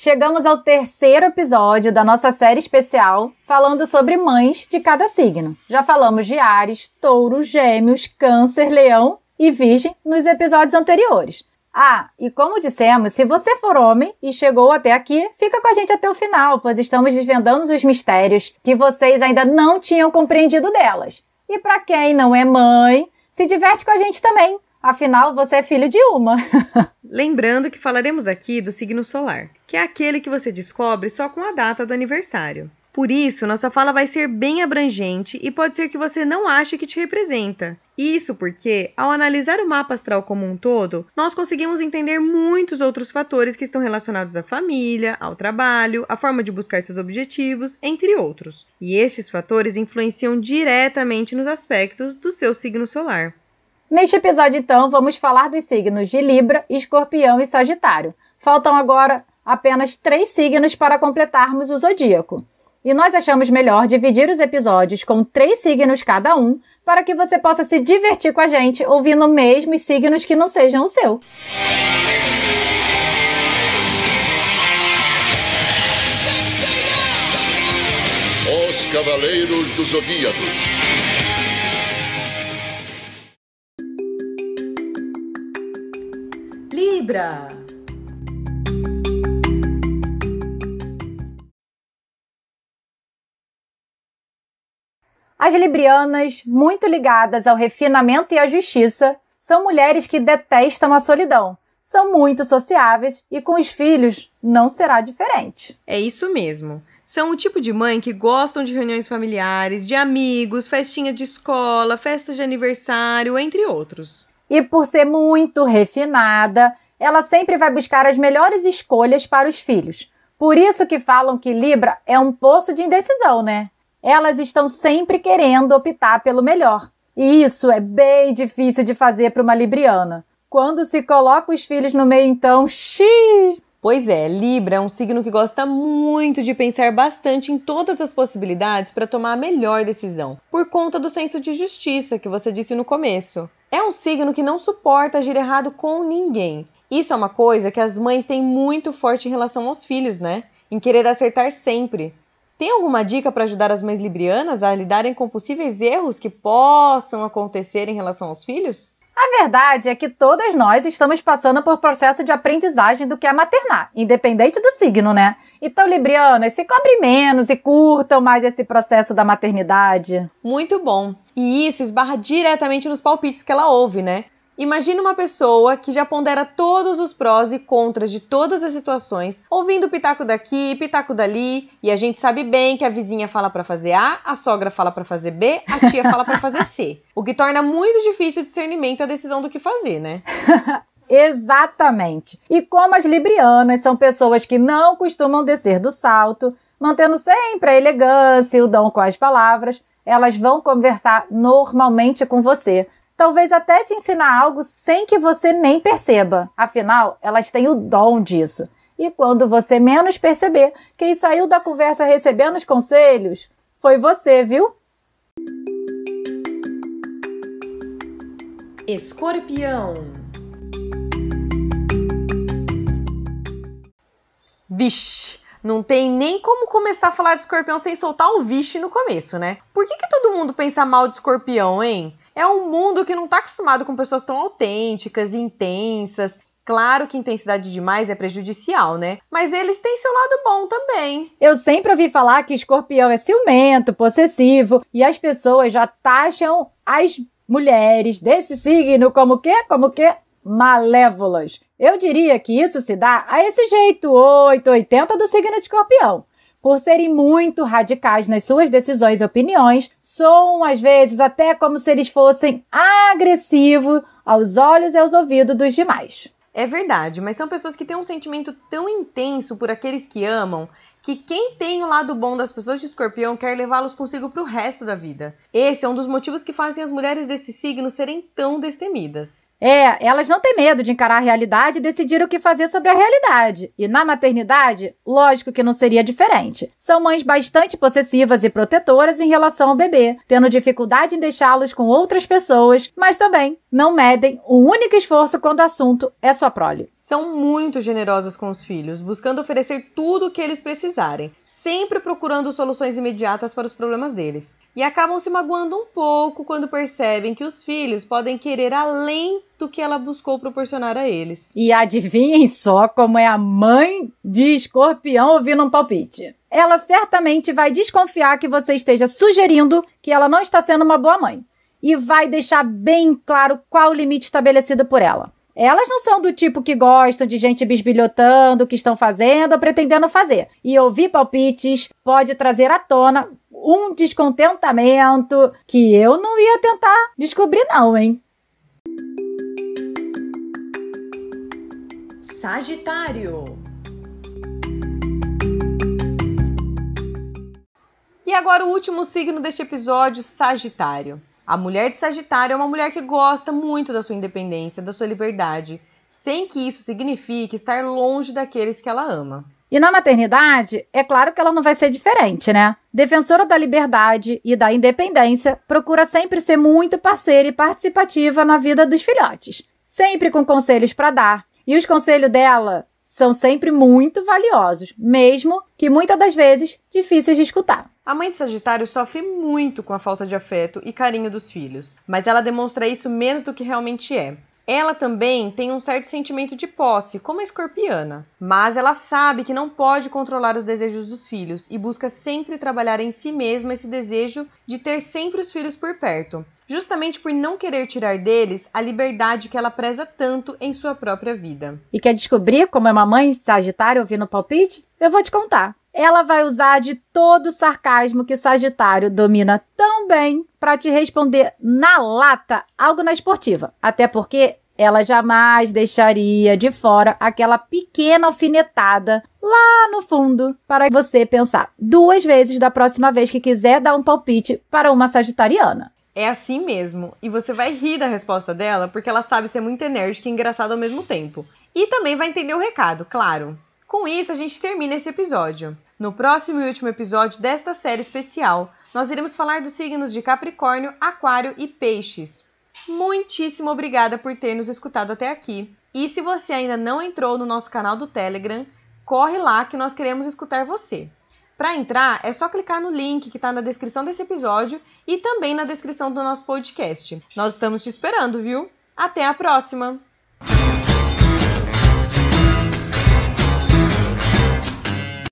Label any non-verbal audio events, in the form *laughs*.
Chegamos ao terceiro episódio da nossa série especial falando sobre mães de cada signo. Já falamos de Ares, Touro, Gêmeos, Câncer, Leão e Virgem nos episódios anteriores. Ah, e como dissemos, se você for homem e chegou até aqui, fica com a gente até o final, pois estamos desvendando os mistérios que vocês ainda não tinham compreendido delas. E para quem não é mãe, se diverte com a gente também. Afinal, você é filho de uma. *laughs* Lembrando que falaremos aqui do signo solar, que é aquele que você descobre só com a data do aniversário. Por isso, nossa fala vai ser bem abrangente e pode ser que você não ache que te representa. Isso porque, ao analisar o mapa astral como um todo, nós conseguimos entender muitos outros fatores que estão relacionados à família, ao trabalho, à forma de buscar seus objetivos, entre outros. E estes fatores influenciam diretamente nos aspectos do seu signo solar. Neste episódio, então, vamos falar dos signos de Libra, Escorpião e Sagitário. Faltam agora apenas três signos para completarmos o zodíaco. E nós achamos melhor dividir os episódios com três signos cada um, para que você possa se divertir com a gente ouvindo mesmo signos que não sejam o seu. Os Cavaleiros do Zodíaco. Libra. As librianas, muito ligadas ao refinamento e à justiça, são mulheres que detestam a solidão. São muito sociáveis e com os filhos não será diferente. É isso mesmo. São o tipo de mãe que gostam de reuniões familiares, de amigos, festinha de escola, festas de aniversário, entre outros. E por ser muito refinada, ela sempre vai buscar as melhores escolhas para os filhos. Por isso que falam que Libra é um poço de indecisão, né? Elas estão sempre querendo optar pelo melhor. E isso é bem difícil de fazer para uma libriana. Quando se coloca os filhos no meio, então, xiii! Pois é, Libra é um signo que gosta muito de pensar bastante em todas as possibilidades para tomar a melhor decisão, por conta do senso de justiça que você disse no começo. É um signo que não suporta agir errado com ninguém. Isso é uma coisa que as mães têm muito forte em relação aos filhos, né? Em querer acertar sempre. Tem alguma dica para ajudar as mães librianas a lidarem com possíveis erros que possam acontecer em relação aos filhos? A verdade é que todas nós estamos passando por processo de aprendizagem do que é maternar, independente do signo, né? Então, Librianas, se cobrem menos e curtam mais esse processo da maternidade. Muito bom. E isso esbarra diretamente nos palpites que ela ouve, né? Imagina uma pessoa que já pondera todos os prós e contras de todas as situações, ouvindo pitaco daqui, pitaco dali, e a gente sabe bem que a vizinha fala para fazer A, a sogra fala para fazer B, a tia fala para fazer C, *laughs* o que torna muito difícil o discernimento a decisão do que fazer, né? *laughs* Exatamente. E como as librianas são pessoas que não costumam descer do salto, mantendo sempre a elegância e o dom com as palavras, elas vão conversar normalmente com você, talvez até te ensinar algo sem que você nem perceba. Afinal, elas têm o dom disso. E quando você menos perceber, quem saiu da conversa recebendo os conselhos foi você, viu? Escorpião. Vixe, não tem nem como começar a falar de escorpião sem soltar um vixe no começo, né? Por que, que todo mundo pensa mal de escorpião, hein? É um mundo que não está acostumado com pessoas tão autênticas intensas. Claro que intensidade demais é prejudicial, né? Mas eles têm seu lado bom também. Eu sempre ouvi falar que escorpião é ciumento, possessivo, e as pessoas já taxam as mulheres desse signo como que? Como que? Malévolas. Eu diria que isso se dá a esse jeito 880 do signo de escorpião por serem muito radicais nas suas decisões e opiniões, soam às vezes até como se eles fossem agressivos aos olhos e aos ouvidos dos demais. É verdade, mas são pessoas que têm um sentimento tão intenso por aqueles que amam que quem tem o lado bom das pessoas de escorpião quer levá-los consigo para o resto da vida. Esse é um dos motivos que fazem as mulheres desse signo serem tão destemidas. É, elas não têm medo de encarar a realidade e decidir o que fazer sobre a realidade. E na maternidade, lógico que não seria diferente. São mães bastante possessivas e protetoras em relação ao bebê, tendo dificuldade em deixá-los com outras pessoas, mas também não medem o único esforço quando o assunto é sua prole. São muito generosas com os filhos, buscando oferecer tudo o que eles precisarem, sempre procurando soluções imediatas para os problemas deles e acabam se magoando um pouco quando percebem que os filhos podem querer além do que ela buscou proporcionar a eles. E adivinhem só como é a mãe de escorpião ouvindo um palpite. Ela certamente vai desconfiar que você esteja sugerindo que ela não está sendo uma boa mãe. E vai deixar bem claro qual o limite estabelecido por ela. Elas não são do tipo que gostam de gente bisbilhotando o que estão fazendo ou pretendendo fazer. E ouvir palpites pode trazer à tona um descontentamento que eu não ia tentar descobrir, não, hein? Sagitário. E agora o último signo deste episódio, Sagitário. A mulher de Sagitário é uma mulher que gosta muito da sua independência, da sua liberdade, sem que isso signifique estar longe daqueles que ela ama. E na maternidade, é claro que ela não vai ser diferente, né? Defensora da liberdade e da independência, procura sempre ser muito parceira e participativa na vida dos filhotes, sempre com conselhos para dar. E os conselhos dela são sempre muito valiosos, mesmo que muitas das vezes difíceis de escutar. A mãe de Sagitário sofre muito com a falta de afeto e carinho dos filhos, mas ela demonstra isso menos do que realmente é. Ela também tem um certo sentimento de posse, como a escorpiana, mas ela sabe que não pode controlar os desejos dos filhos e busca sempre trabalhar em si mesma esse desejo de ter sempre os filhos por perto, justamente por não querer tirar deles a liberdade que ela preza tanto em sua própria vida. E quer descobrir como é uma mãe Sagitário ouvindo palpite? Eu vou te contar ela vai usar de todo o sarcasmo que Sagitário domina tão bem para te responder na lata algo na esportiva. Até porque ela jamais deixaria de fora aquela pequena alfinetada lá no fundo para você pensar duas vezes da próxima vez que quiser dar um palpite para uma sagitariana. É assim mesmo, e você vai rir da resposta dela porque ela sabe ser muito enérgica e engraçada ao mesmo tempo. E também vai entender o recado, claro. Com isso, a gente termina esse episódio. No próximo e último episódio desta série especial, nós iremos falar dos signos de Capricórnio, Aquário e Peixes. Muitíssimo obrigada por ter nos escutado até aqui. E se você ainda não entrou no nosso canal do Telegram, corre lá que nós queremos escutar você. Para entrar, é só clicar no link que está na descrição desse episódio e também na descrição do nosso podcast. Nós estamos te esperando, viu? Até a próxima!